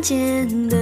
间的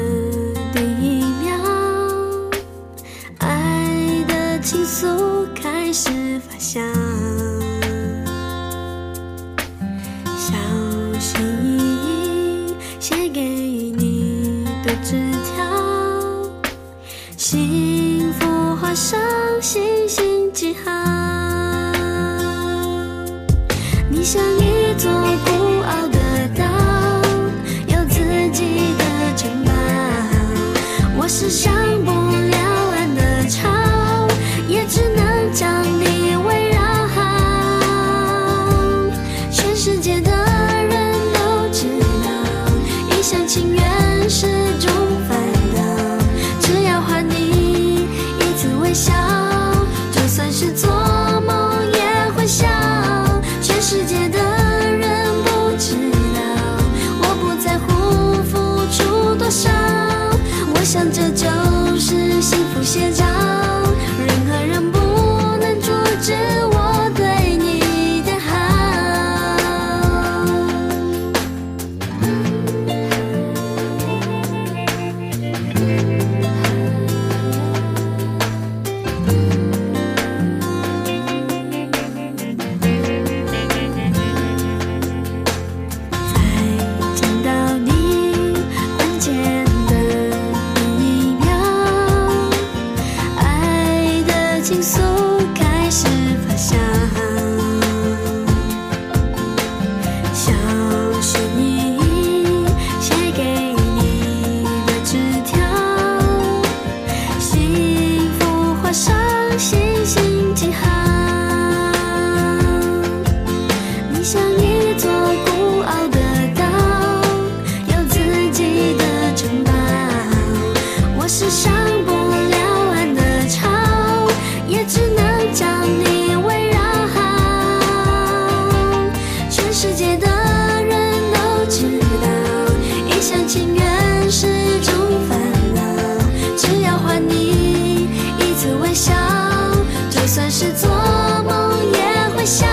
像一座孤傲的岛，有自己的城堡。我是上不了岸的潮，也只能将你围绕。全世界的人都知道，一厢情愿是种烦恼。只要换你一次微笑，就算是做梦也会笑。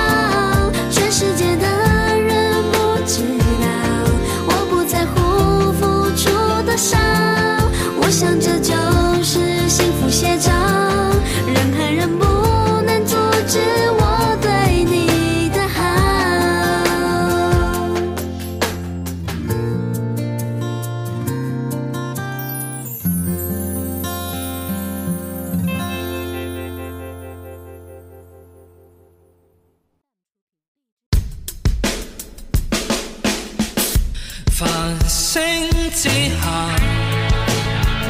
繁星之下，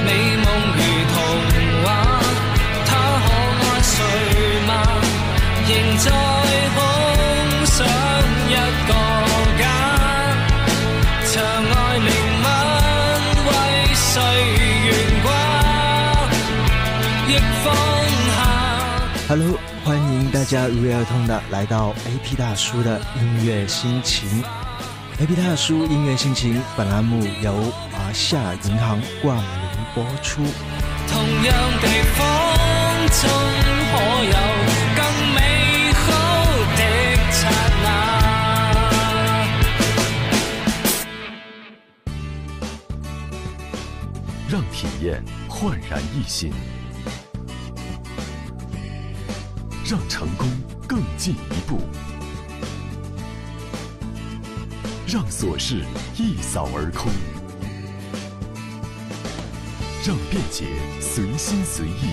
美梦如童话，他可爱睡吗？仍在空想一个家，长爱灵吻为谁悬挂，亦放下。Hello，欢迎大家如约而同的来到 AP 大叔的音乐心情。AP 大叔音乐心情本栏目由华夏银行冠名播出。同样地方中可有。让体验焕然一新，让成功更进一步，让琐事一扫而空，让便捷随心随意，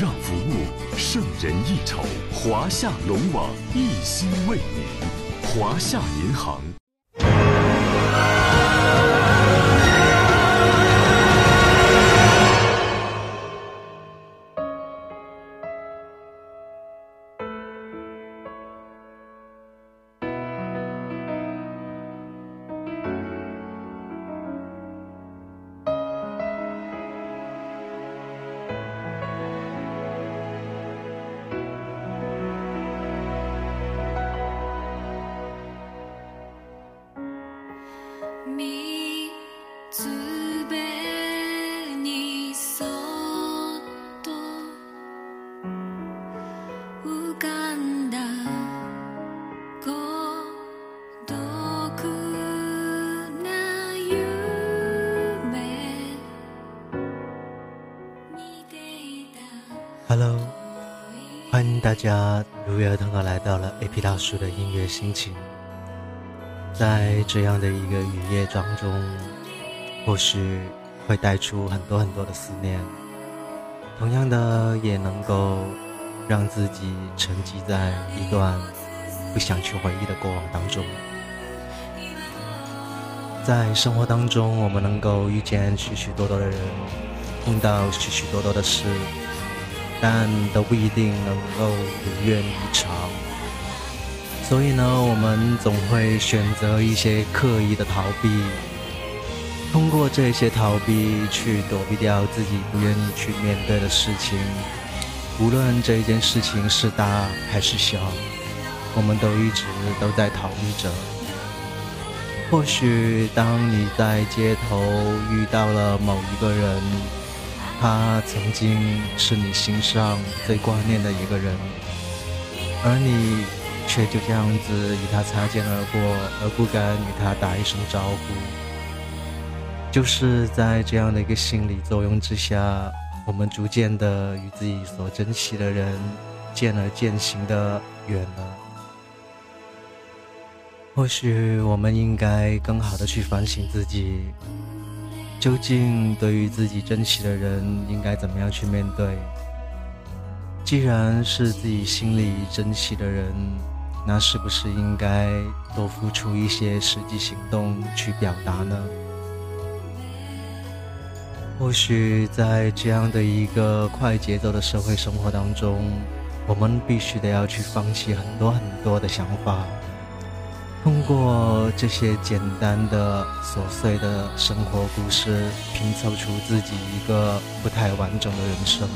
让服务胜人一筹。华夏龙网一心为您，华夏银行。大家如约而同的来到了 A P 大叔的音乐心情，在这样的一个雨夜当中，或许会带出很多很多的思念，同样的也能够让自己沉寂在一段不想去回忆的过往当中。在生活当中，我们能够遇见许许多多的人，碰到许许多多的事。但都不一定能够如愿以偿，所以呢，我们总会选择一些刻意的逃避，通过这些逃避去躲避掉自己不愿意去面对的事情。无论这一件事情是大还是小，我们都一直都在逃避着。或许当你在街头遇到了某一个人，他曾经是你心上最挂念的一个人，而你却就这样子与他擦肩而过，而不敢与他打一声招呼。就是在这样的一个心理作用之下，我们逐渐的与自己所珍惜的人渐而渐行的远了。或许我们应该更好的去反省自己。究竟对于自己珍惜的人，应该怎么样去面对？既然是自己心里珍惜的人，那是不是应该多付出一些实际行动去表达呢？或许在这样的一个快节奏的社会生活当中，我们必须得要去放弃很多很多的想法。通过这些简单的、琐碎的生活故事，拼凑出自己一个不太完整的人生。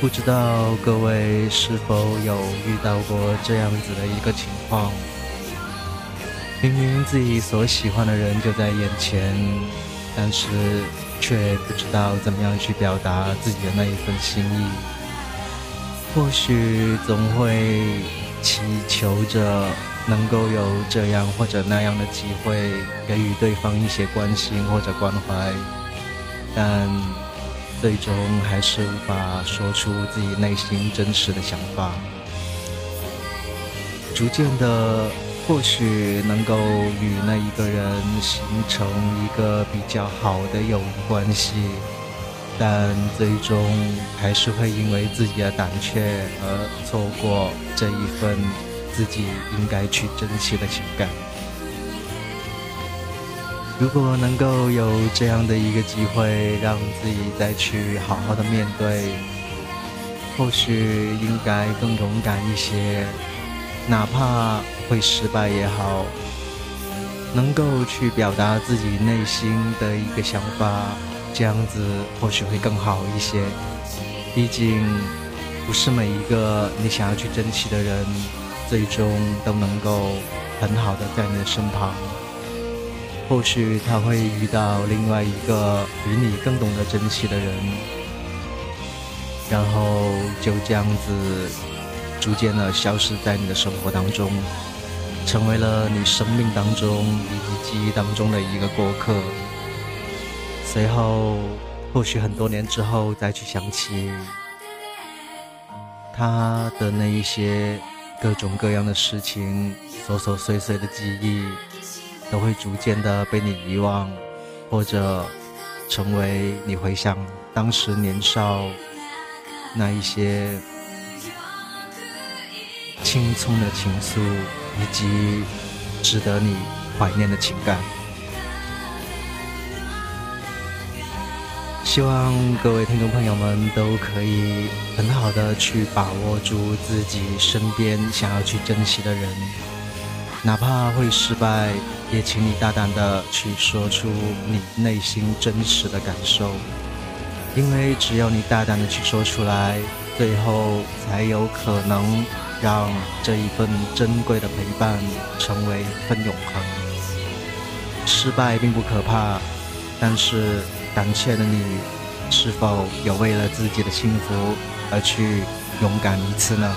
不知道各位是否有遇到过这样子的一个情况？明明自己所喜欢的人就在眼前，但是却不知道怎么样去表达自己的那一份心意。或许总会祈求着能够有这样或者那样的机会，给予对方一些关心或者关怀，但最终还是无法说出自己内心真实的想法。逐渐的，或许能够与那一个人形成一个比较好的友谊关系。但最终还是会因为自己的胆怯而错过这一份自己应该去珍惜的情感。如果能够有这样的一个机会，让自己再去好好的面对，或许应该更勇敢一些，哪怕会失败也好，能够去表达自己内心的一个想法。这样子或许会更好一些，毕竟不是每一个你想要去珍惜的人，最终都能够很好的在你的身旁。或许他会遇到另外一个比你更懂得珍惜的人，然后就这样子逐渐的消失在你的生活当中，成为了你生命当中以及记忆当中的一个过客。随后，或许很多年之后再去想起他的那一些各种各样的事情，琐琐碎碎的记忆，都会逐渐的被你遗忘，或者成为你回想当时年少那一些青葱的情愫，以及值得你怀念的情感。希望各位听众朋友们都可以很好的去把握住自己身边想要去珍惜的人，哪怕会失败，也请你大胆的去说出你内心真实的感受，因为只有你大胆的去说出来，最后才有可能让这一份珍贵的陪伴成为一份永恒。失败并不可怕，但是。胆怯的你，是否有为了自己的幸福而去勇敢一次呢？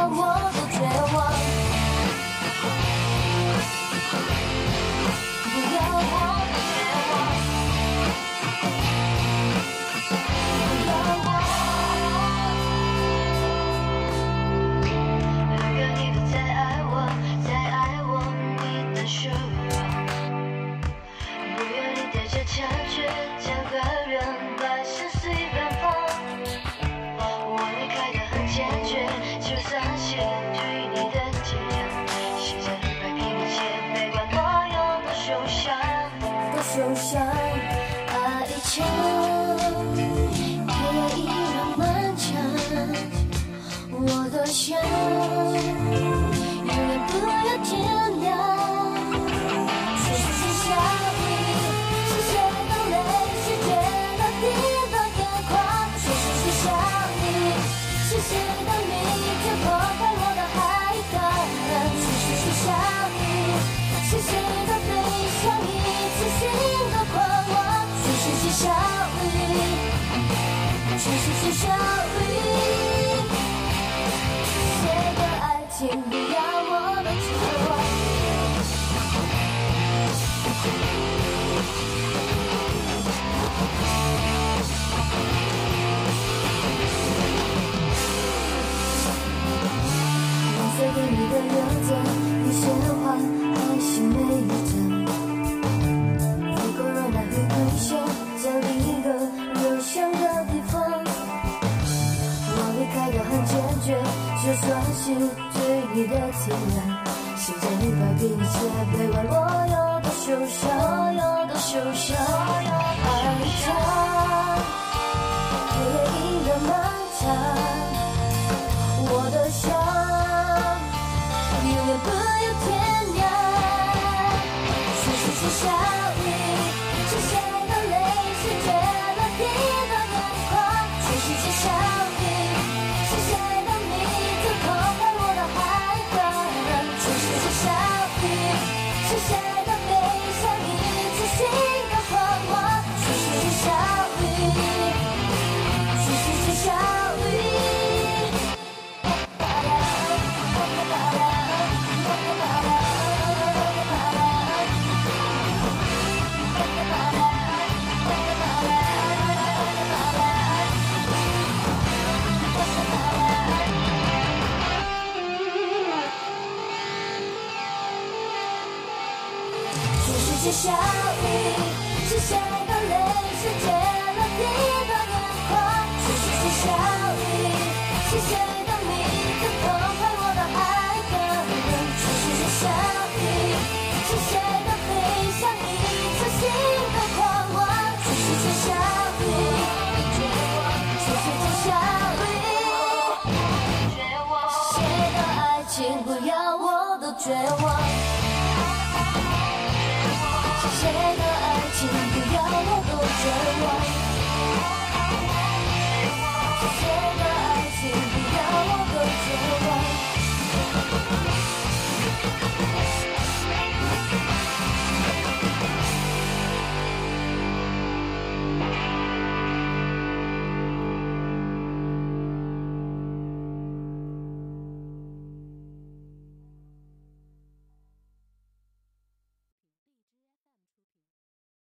I want 的样子有些话还是没讲一个人来回忆一下一个人留的地方我离开的很坚决就算是对你的体谅时间会改一切别问我要多受伤要有多受伤